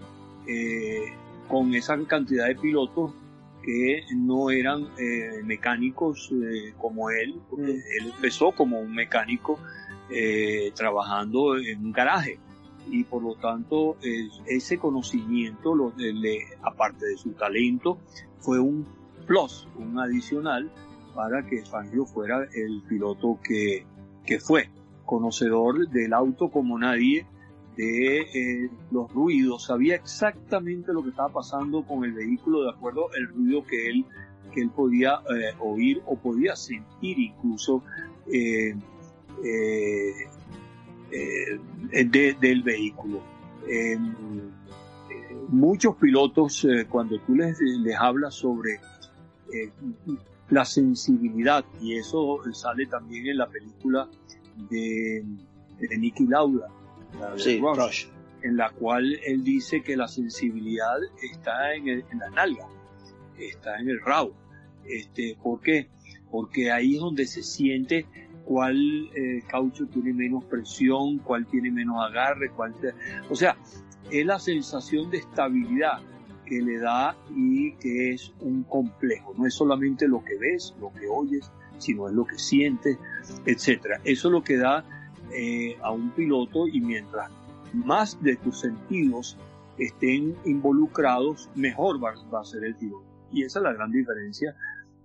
eh, con esa cantidad de pilotos que no eran eh, mecánicos eh, como él, porque mm. él empezó como un mecánico eh, trabajando en un garaje. Y por lo tanto ese conocimiento, lo, le, aparte de su talento, fue un plus, un adicional para que Fangio fuera el piloto que, que fue, conocedor del auto como nadie, de eh, los ruidos, sabía exactamente lo que estaba pasando con el vehículo de acuerdo al ruido que él, que él podía eh, oír o podía sentir incluso eh, del vehículo. muchos pilotos, cuando tú les, les hablas sobre la sensibilidad, y eso sale también en la película de, de Nicky Lauda, en la cual él dice que la sensibilidad está en, en la nalga, está en el rabo. Este, ¿Por qué? Porque ahí es donde se siente cuál eh, caucho tiene menos presión, cuál tiene menos agarre, cuál o sea, es la sensación de estabilidad que le da y que es un complejo. No es solamente lo que ves, lo que oyes, sino es lo que sientes, etcétera. Eso es lo que da eh, a un piloto y mientras más de tus sentidos estén involucrados, mejor va, a ser el piloto. Y esa es la gran diferencia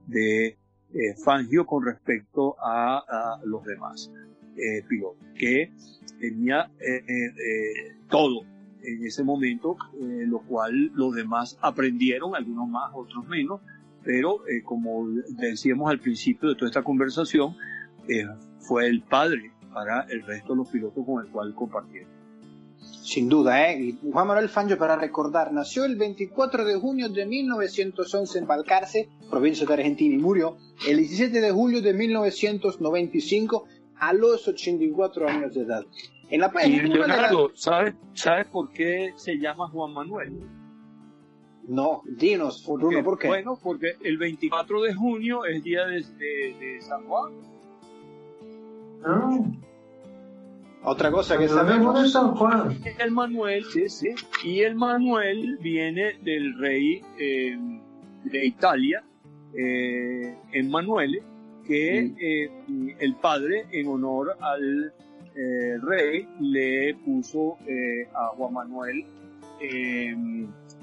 de eh, Fangio con respecto a, los demás eh, pilotos, que tenía todo en ese momento, lo cual los demás aprendieron, algunos más, otros menos, pero como decíamos al principio de toda esta conversación, fue el padre para el resto de los pilotos con el cual compartieron. Sin duda, ¿eh? Juan Manuel Fangio, para recordar, nació el 24 de junio de 1911 en Balcarce, provincia de Argentina, y murió el 17 de julio de 1995 a los 84 años de edad. En la y Leonardo, ¿sabes, ¿sabes por qué se llama Juan Manuel? No, dinos, Bruno, ¿por qué? Bueno, porque el 24 de junio es día de, de San Juan. Ah. Otra cosa que sabemos de San Juan. El Manuel, sí, sí. Y el Manuel viene del rey eh, de Italia, eh, Emanuele, que mm. eh, el padre en honor al eh, rey le puso eh, a Juan Manuel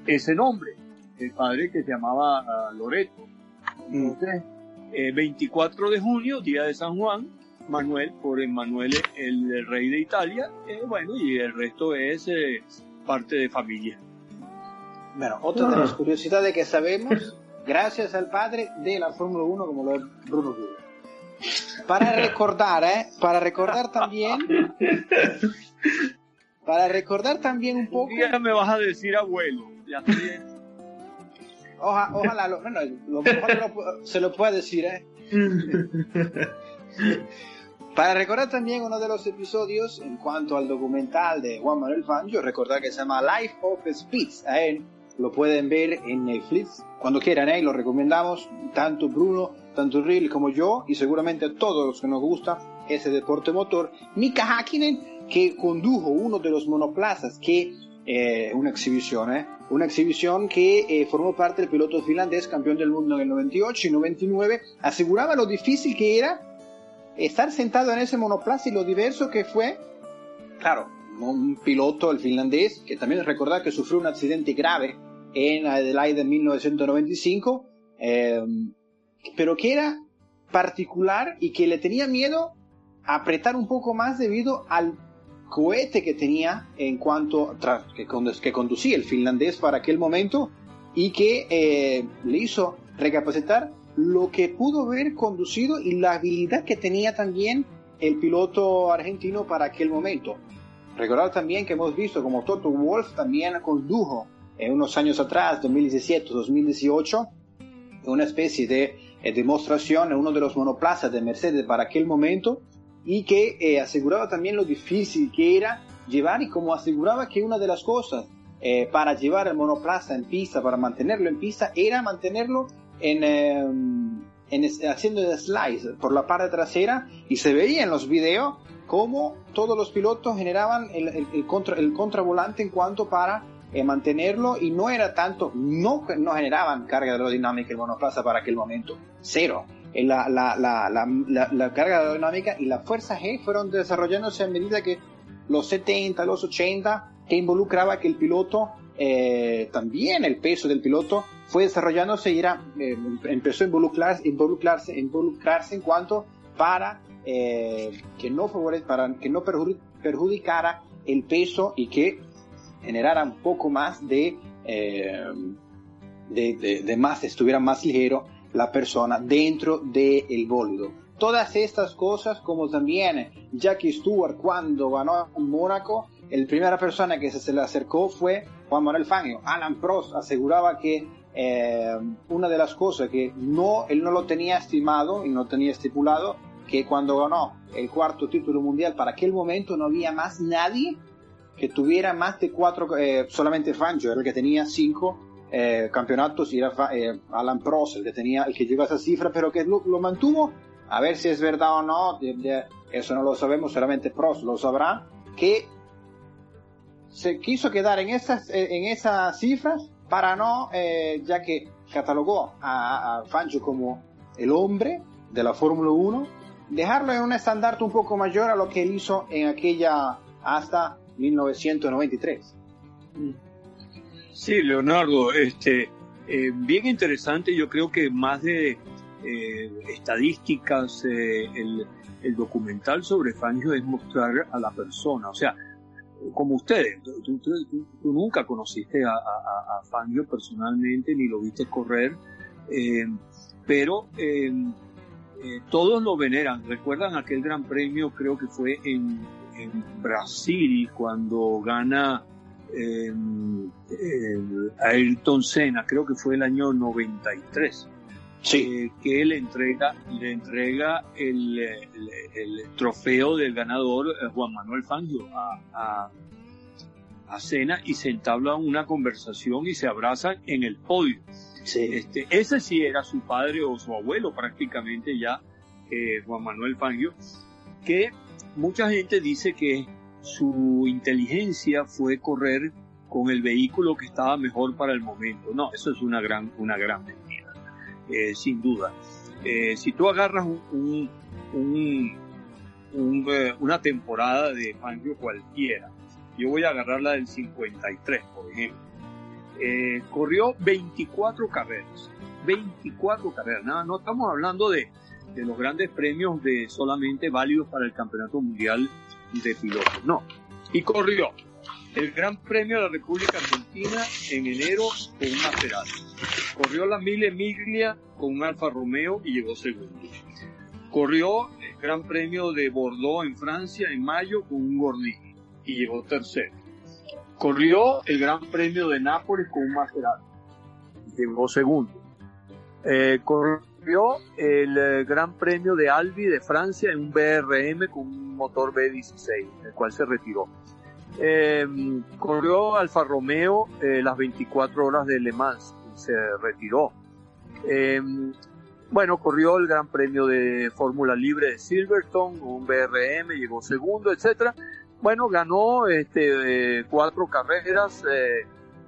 ese nombre, el padre que se llamaba Loreto. Entonces, 24 de junio, día de San Juan, Manuel por Emmanuel, el, rey de Italia, bueno, y el resto es parte de familia. Bueno, otra de las ah. curiosidades que sabemos, gracias al padre de la Fórmula 1 como lo es Bruno Rubio. Para recordar, ¿eh? Para recordar también... Para recordar también un poco... Ya me vas a decir abuelo, ya ojalá, lo, bueno, lo se lo puede decir, ¿eh? Para recordar también uno de los episodios en cuanto al documental de Juan Manuel Fangio, recordar que se llama Life of Speeds. ¿eh? Lo pueden ver en Netflix cuando quieran, ¿eh? lo recomendamos, tanto Bruno, tanto Rill como yo, y seguramente a todos los que nos gusta ese deporte motor. Mika Hakkinen, que condujo uno de los monoplazas que eh, una exhibición, ¿eh? una exhibición que eh, formó parte del piloto finlandés, campeón del mundo en el 98 y 99, aseguraba lo difícil que era estar sentado en ese monoplaza y lo diverso que fue, claro, un piloto, el finlandés, que también recordar que sufrió un accidente grave en Adelaide en 1995, em, pero que era particular y que le tenía miedo a apretar un poco más debido al cohete que tenía en cuanto que conducía el finlandés para aquel momento y que eh, le hizo recapacitar lo que pudo haber conducido y la habilidad que tenía también el piloto argentino para aquel momento. Recordar también que hemos visto como Toto Wolf también condujo en unos años atrás, 2017-2018, una especie de eh, demostración en uno de los monoplazas de Mercedes para aquel momento y que eh, aseguraba también lo difícil que era llevar y como aseguraba que una de las cosas eh, para llevar el monoplaza en pista, para mantenerlo en pista, era mantenerlo en, em, en haciendo el slice por la parte trasera y se veía en los videos cómo todos los pilotos generaban el, el, contra, el contravolante en cuanto para eh, mantenerlo y no era tanto, no, no generaban carga aerodinámica el monoplaza para aquel momento, cero. Eh, la, la, la, la, carga aerodinámica y la fuerza G fueron desarrollándose a medida que los 70, los 80, que involucraba que el piloto, eh, también el peso del piloto, fue desarrollándose y era, eh, empezó a involucrarse, involucrarse, involucrarse en cuanto para que no para que no perjudicara el peso y que generara un poco más de, de, de, de, más, estuviera más ligero la persona dentro del el bólido. Todas estas cosas, como también Jackie Stewart cuando ganó Mónaco, la primera persona que se le acercó fue Juan Manuel Fangio. Alan Prost aseguraba que eh, una de las cosas que no, él no lo tenía estimado y no tenía estipulado, que cuando ganó el cuarto título mundial, para aquel momento no había más nadie que tuviera más de cuatro, eh, solamente Fangio era el que tenía cinco eh, campeonatos y era eh, Alan Prost el que tenía, el que llegó a esa cifra, pero que lo, mantuvo. A ver si es verdad o no, eso no lo sabemos, solamente Prost lo sabrá, que se quiso quedar en esas, eh, en esas cifras para no, ya que catalogó a, a Fangio como el hombre de la Fórmula 1, dejarlo en un estandarte un poco mayor a lo que él hizo en aquella hasta 1993. Sí, Leonardo, este, eh, bien interesante, yo creo que más de eh, estadísticas, eh, el, documental sobre Fangio es mostrar a la persona, o sea, como ustedes, tú, nunca conociste a, Fangio personalmente ni lo viste correr, pero todos lo veneran. ¿Recuerdan aquel gran premio? Creo que fue en, en Brasil cuando gana Ayrton Senna, creo que fue el año 93. Sí. Eh, que él entrega, le entrega el, el, trofeo del ganador eh, Juan Manuel Fangio a, a, a Senna y se entabla una conversación y se abrazan en el podio. Sí. Este, ese sí era su padre o su abuelo prácticamente ya, eh, Juan Manuel Fangio, que mucha gente dice que su inteligencia fue correr con el vehículo que estaba mejor para el momento. No, eso es una gran, una gran eh, sin duda. Eh, si tú agarras un, un, eh, una temporada de Fangio cualquiera. Yo voy a agarrar la del 53, por ejemplo. Eh, corrió 24 carreras. 24 carreras. Nada, no estamos hablando de, de los grandes premios de solamente válidos para el Campeonato Mundial de Pilotos. No. Y corrió el Gran Premio de la República Argentina en enero con un Maserati. Corrió la Mille Miglia con un Alfa Romeo y llegó segundo. Corrió el Gran Premio de Bordeaux en Francia en mayo con un Gordini y llegó tercero. Corrió el Gran Premio de Nápoles con un Maserati. Llegó segundo. Eh, corrió el eh, Gran Premio de Albi de Francia en un BRM con un motor B16, el cual se retiró. Eh, corrió Alfa Romeo las 24 horas de Le Mans y se retiró. Eh, bueno, corrió el Gran Premio de Fórmula Libre de Silverstone, un BRM, llegó segundo, etcétera. Bueno, ganó este, cuatro carreras,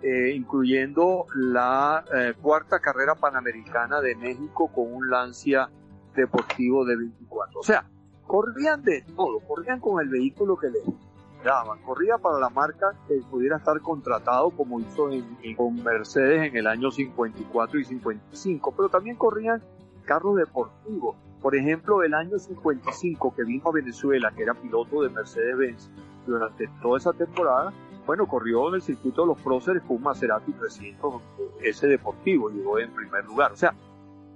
incluyendo la cuarta carrera panamericana de México con un Lancia deportivo de 24. O sea, corrían de todo, corrían con el vehículo que les Corría para la marca que pudiera estar contratado como hizo en, con Mercedes en el año 54 y 55, pero también corrían carros deportivos. Por ejemplo, el año 55 que vino a Venezuela, que era piloto de Mercedes-Benz durante toda esa temporada, bueno, corrió en el circuito de los próceres con un Maserati 300 ese deportivo, llegó en primer lugar. O sea,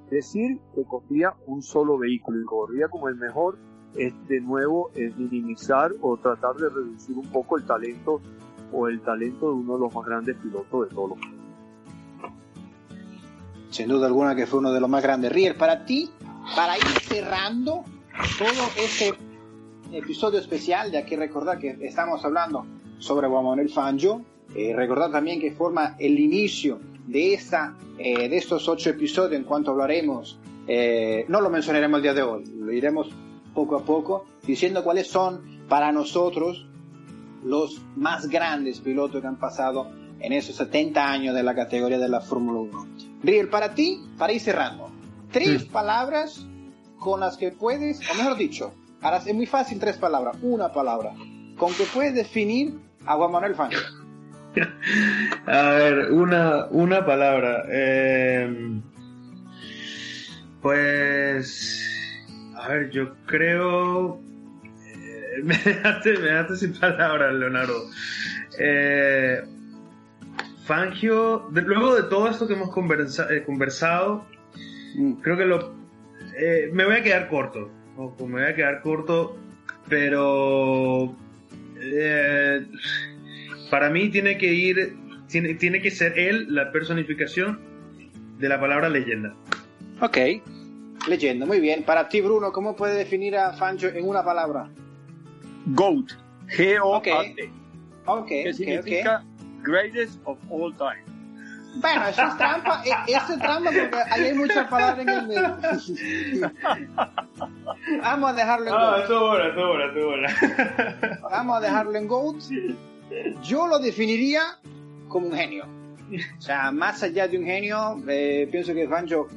decir que corría un solo vehículo y corría como el mejor es de nuevo es minimizar o tratar de reducir un poco el talento o el talento de uno de los más grandes pilotos de todos los tiempos. Sin duda alguna que fue uno de los más grandes. Riel, para ti, para ir cerrando todo este episodio especial, ya que recordar que estamos hablando sobre Juan Manuel Fangio, eh, recordar también que forma el inicio de, esta, eh, de estos ocho episodios en cuanto hablaremos, eh, no lo mencionaremos el día de hoy, lo iremos poco a poco, diciendo cuáles son para nosotros los más grandes pilotos que han pasado en esos 70 años de la categoría de la Fórmula 1. Riel, para ti, para ir cerrando, tres palabras con las que puedes, o mejor dicho, ahora es muy fácil tres palabras, una palabra, con que puedes definir a Juan Manuel Fangio. a ver, una, una palabra. Eh, pues a ver, yo creo. Eh, me, dejaste, sin palabras, Leonardo. Eh, Fangio, luego de todo esto que hemos eh, conversado, mm. creo que lo. me voy a quedar corto. me voy a quedar corto, pero. para mí tiene que ir. Tiene, tiene que ser él la personificación de la palabra leyenda. Ok. Leyenda, muy bien. Para ti, Bruno, ¿cómo puede definir a Fancho en una palabra? GOAT. G-O-A-T. Ok, ¿Qué significa greatest of all time. Bueno, eso es trampa, e, eso es trampa porque ahí hay muchas palabras en el medio. Vamos a dejarlo en ah, GOAT. eso bueno, eso bueno, eso bueno. Vamos a dejarlo en GOAT. Yo lo definiría como un genio. O sea, más allá de un genio, eh, pienso que Fancho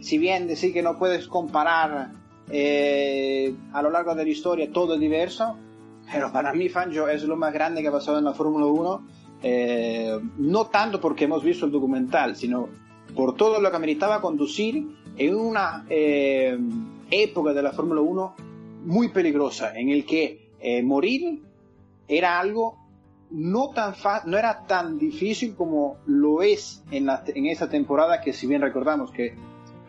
si bien decir que no puedes comparar eh, a lo largo de la historia todo es diverso, pero para mí Fangio es lo más grande que ha pasado en la Fórmula 1, eh, no tanto porque hemos visto el documental, sino por todo lo que ameritaba conducir en una eh, época de la Fórmula 1 muy peligrosa, en el que morir era algo no tan no era tan difícil como lo es en, en esa temporada que si bien recordamos que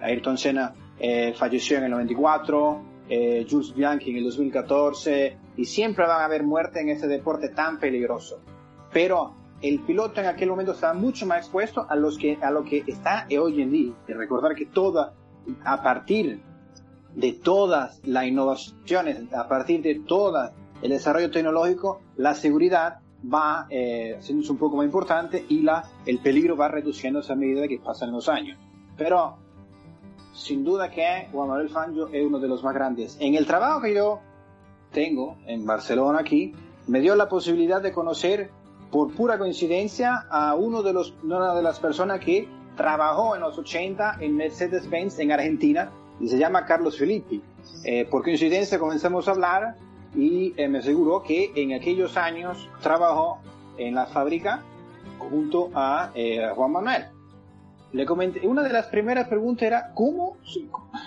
Ayrton Senna eh, falleció en el 94, eh, Jules Bianchi en el 2014, y siempre va a haber muerte en ese deporte tan peligroso. Pero el piloto en aquel momento estaba mucho más expuesto a lo que está hoy en día. Y recordar que toda, a partir de todas las innovaciones, a partir de todo el desarrollo tecnológico, la seguridad va eh, siendo un poco más importante y la, el peligro va reduciéndose a medida que pasan los años. Pero sin duda que Juan Manuel Fangio es uno de los más grandes. En el trabajo que yo tengo en Barcelona aquí, me dio la posibilidad de conocer por pura coincidencia a uno de los, una de las personas que trabajó en los 80 en Mercedes-Benz en Argentina y se llama Carlos Filippi. Eh, por coincidencia comenzamos a hablar y me aseguró que en aquellos años trabajó en la fábrica junto a Juan Manuel. Le comenté, una de las primeras preguntas era ¿cómo,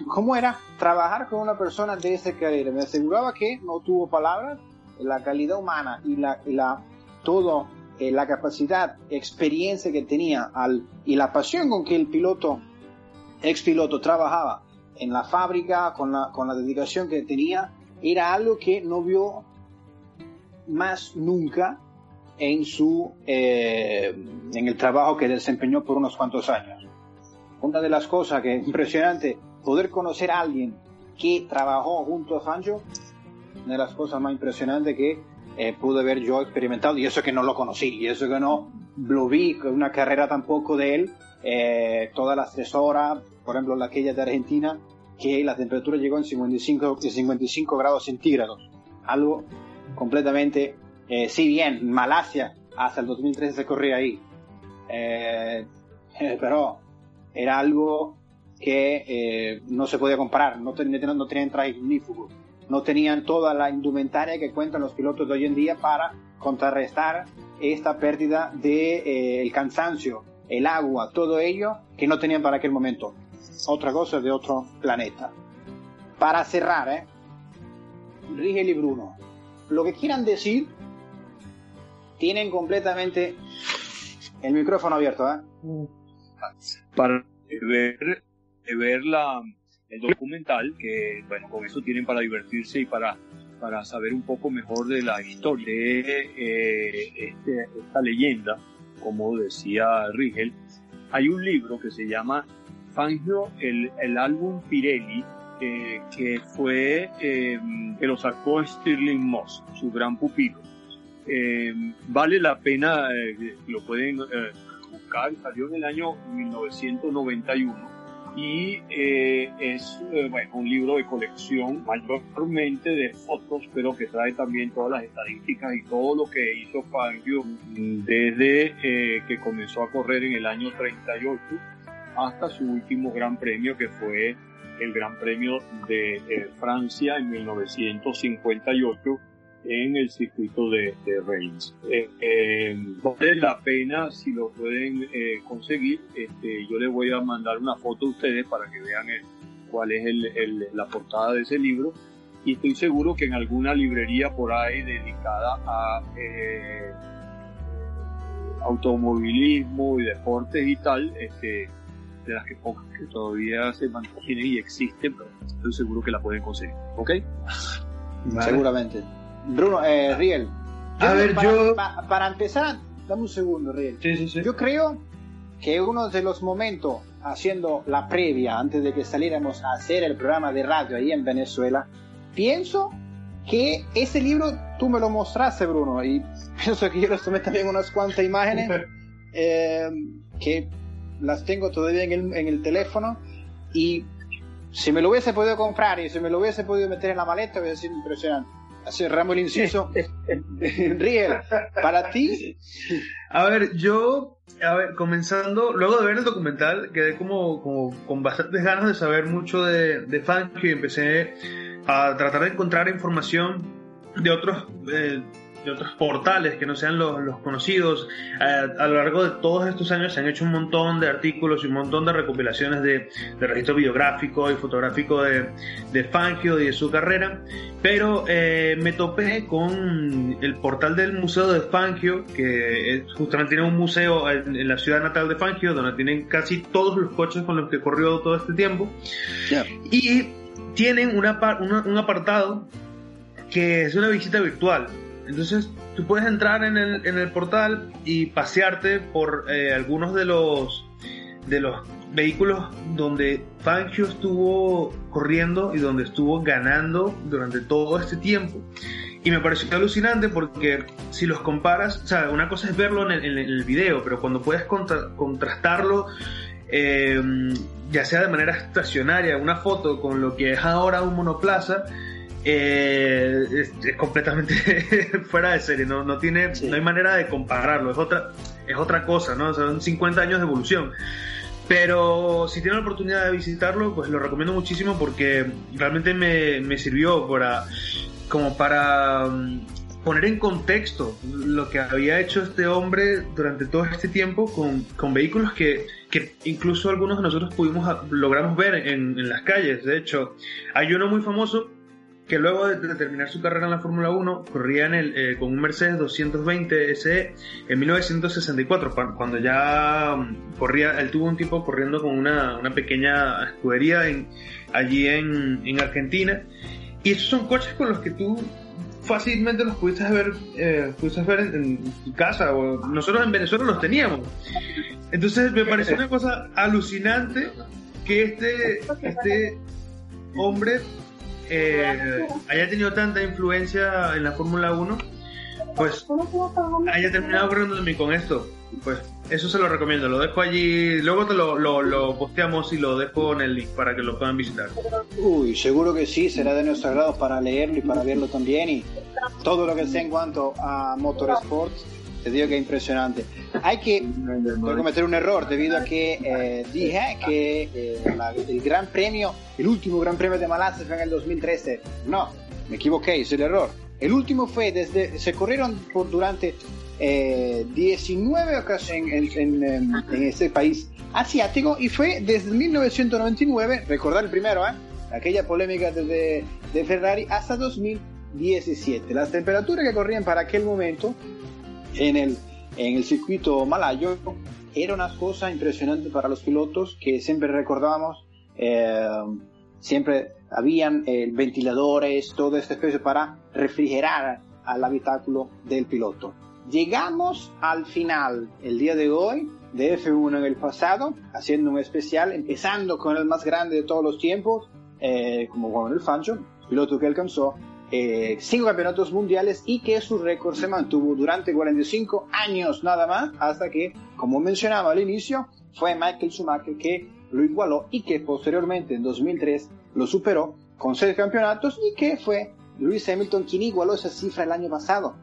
cómo era trabajar con una persona de ese calibre. Me aseguraba que no tuvo palabras, la calidad humana y la, la todo eh, la capacidad, experiencia que tenía al, y la pasión con que el piloto, ex piloto, trabajaba en la fábrica, con la, con la dedicación que tenía, era algo que no vio más nunca en su eh, en el trabajo que desempeñó por unos cuantos años. Una de las cosas que es impresionante, poder conocer a alguien que trabajó junto a Fangio, una de las cosas más impresionantes que eh, pude ver yo experimentado, y eso que no lo conocí, y eso que no lo vi, una carrera tampoco de él, eh, todas las tres horas, por ejemplo, la aquella de Argentina, que la temperatura llegó en 55, 55 grados centígrados, algo completamente eh, si bien Malasia hasta el 2013 se corría ahí, eh, pero era algo que eh, no se podía comparar, no, tenían, no tenían trajes no tenían toda la indumentaria que cuentan los pilotos de hoy en día para contrarrestar esta pérdida del de, el cansancio, el agua, todo ello que no tenían para aquel momento. Otra cosa de otro planeta. Para cerrar, ¿eh? Rigel y Bruno, lo que quieran decir tienen completamente el micrófono abierto, ¿eh? Para ver, ver la, el documental, que bueno, con eso tienen para divertirse y para, para saber un poco mejor de la historia de eh, este, esta leyenda, como decía Rigel. Hay un libro que se llama Fangio, el, el álbum Pirelli, eh, que fue, eh, que lo sacó Stirling Moss, su gran pupilo eh, vale la pena, eh, lo pueden eh, salió en el año 1991 y es bueno, un libro de colección mayormente de fotos, pero que trae también todas las estadísticas y todo lo que hizo Fangio desde que comenzó a correr en el año 38 hasta su último gran premio que fue el Gran Premio de Francia en 1958 en el circuito de, de Reims. Eh, eh, vale la pena si lo pueden eh, conseguir. Este, yo les voy a mandar una foto a ustedes para que vean cuál es el, la portada de ese libro. Y estoy seguro que en alguna librería por ahí dedicada a automovilismo y deportes y tal, este, de las que pocas que todavía se mantienen y existen, pero estoy seguro que la pueden conseguir. ¿Ok? Seguramente. Bruno, eh, Riel. a ver, yo. para empezar, dame un segundo, Riel. Sí, sí, sí. Yo creo que uno de los momentos, haciendo la previa, antes de que saliéramos a hacer el programa de radio ahí en Venezuela, pienso que ese libro tú me lo mostraste, Bruno, y pienso que yo les tomé también unas cuantas imágenes eh, que las tengo todavía en el, en el teléfono y si me lo hubiese podido comprar y si me lo hubiese podido meter en la maleta, hubiese sido impresionante cerramos el inciso. Riel, para ti. A ver, yo, a ver, comenzando, luego de ver el documental, quedé como, como con bastantes ganas de saber mucho de, de funk y empecé a tratar de encontrar información de otros eh, de otros portales que no sean los, los conocidos. Eh, a lo largo de todos estos años se han hecho un montón de artículos y un montón de recopilaciones de, de registro biográfico y fotográfico de, de Fangio y de su carrera, pero eh, me topé con el portal del Museo de Fangio, que justamente tiene un museo en, la ciudad natal de Fangio, donde tienen casi todos los coches con los que corrió todo este tiempo. Y tienen una, un apartado que es una visita virtual. Entonces tú puedes entrar en el, en el portal y pasearte por eh, algunos de los, de los vehículos donde Fangio estuvo corriendo y donde estuvo ganando durante todo este tiempo. Y me pareció alucinante porque si los comparas, o sea, una cosa es verlo en el, en el video, pero cuando puedes contrastarlo, eh, ya sea de manera estacionaria, una foto con lo que es ahora un monoplaza, eh, es, completamente fuera de serie, no, no tiene, no hay manera de compararlo, es otra, es otra cosa, ¿no? son 50 años de evolución. Pero si tienen la oportunidad de visitarlo, pues lo recomiendo muchísimo porque realmente me, me sirvió para, como para mm, poner en contexto lo que había hecho este hombre durante todo este tiempo con, con vehículos que, que, incluso algunos de nosotros pudimos logramos ver en, en, las calles. De hecho, hay uno muy famoso que luego de, terminar su carrera en la Fórmula 1 corría en el, eh, con un Mercedes 220 SE en 1964, cuando ya mm, corría, él tuvo un tipo corriendo con una, pequeña escudería en, allí en, en Argentina. Y esos son coches con los que tú fácilmente los pudiste ver, eh, pudiste ver en, casa o nosotros en Venezuela los teníamos. Entonces me pareció una cosa alucinante que este, este hombre eh, haya tenido tanta influencia en la Fórmula 1, pues haya terminado corriendo con esto. Pues eso se lo recomiendo, lo dejo allí, luego te lo, lo, lo, posteamos y lo dejo en el link para que lo puedan visitar. Uy, seguro que sí, será de nuestro agrado para leerlo y para verlo también y todo lo que sea en cuanto a motorsports te digo que es impresionante. Hay que cometer un error debido a que eh, dije que eh, la, el gran premio, el último gran premio de Malasia fue en el 2013. No, me equivoqué, es el error. El último fue desde, se corrieron por durante eh, 19 ocasiones en, en, en, este país asiático y fue desde 1999, recordar el primero, ¿eh? aquella polémica de, de Ferrari, hasta 2017. Las temperaturas que corrían para aquel momento en el, en el circuito malayo era una cosa impresionante para los pilotos que siempre recordábamos. Eh, siempre habían eh, ventiladores, todo este especie para refrigerar al habitáculo del piloto. Llegamos al final, el día de hoy, de F1 en el pasado, haciendo un especial, empezando con el más grande de todos los tiempos, eh, como Juan el Fancho, piloto que alcanzó eh, cinco campeonatos mundiales y que su récord se mantuvo durante 45 años nada más, hasta que, como mencionaba al inicio, fue Michael Schumacher que lo igualó y que posteriormente en 2003 lo superó con seis campeonatos y que fue Lewis Hamilton quien igualó esa cifra el año pasado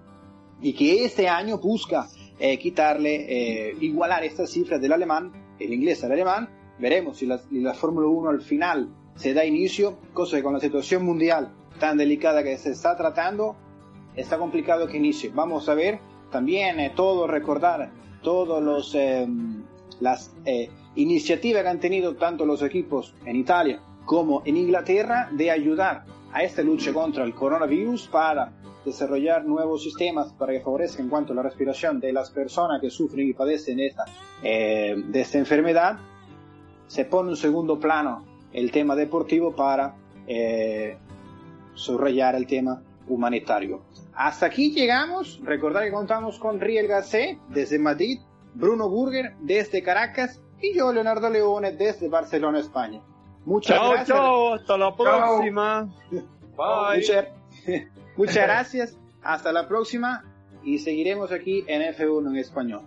y que este año busca eh, quitarle, eh, igualar esta cifra del alemán, el inglés al alemán. Veremos si la, si la Fórmula 1 al final se da inicio, cosa que con la situación mundial tan delicada que se está tratando, está complicado que inicie. Vamos a ver también eh, todo, recordar todos los eh, las eh, iniciativas que han tenido tanto los equipos en Italia como en Inglaterra de ayudar a esta lucha contra el coronavirus para desarrollar nuevos sistemas para que favorezcan en cuanto a la respiración de las personas que sufren y padecen esta, de esta enfermedad. Se pone en segundo plano el tema deportivo para subrayar el tema humanitario. Hasta aquí llegamos. Recordar que contamos con Riel Gacé desde Madrid, Bruno Burger desde Caracas y yo, Leonardo Leone, desde Barcelona, España. Muchas chao, gracias. Chao, hasta la próxima. Bye. Muchas, muchas gracias. Hasta la próxima y seguiremos aquí en F1 en español.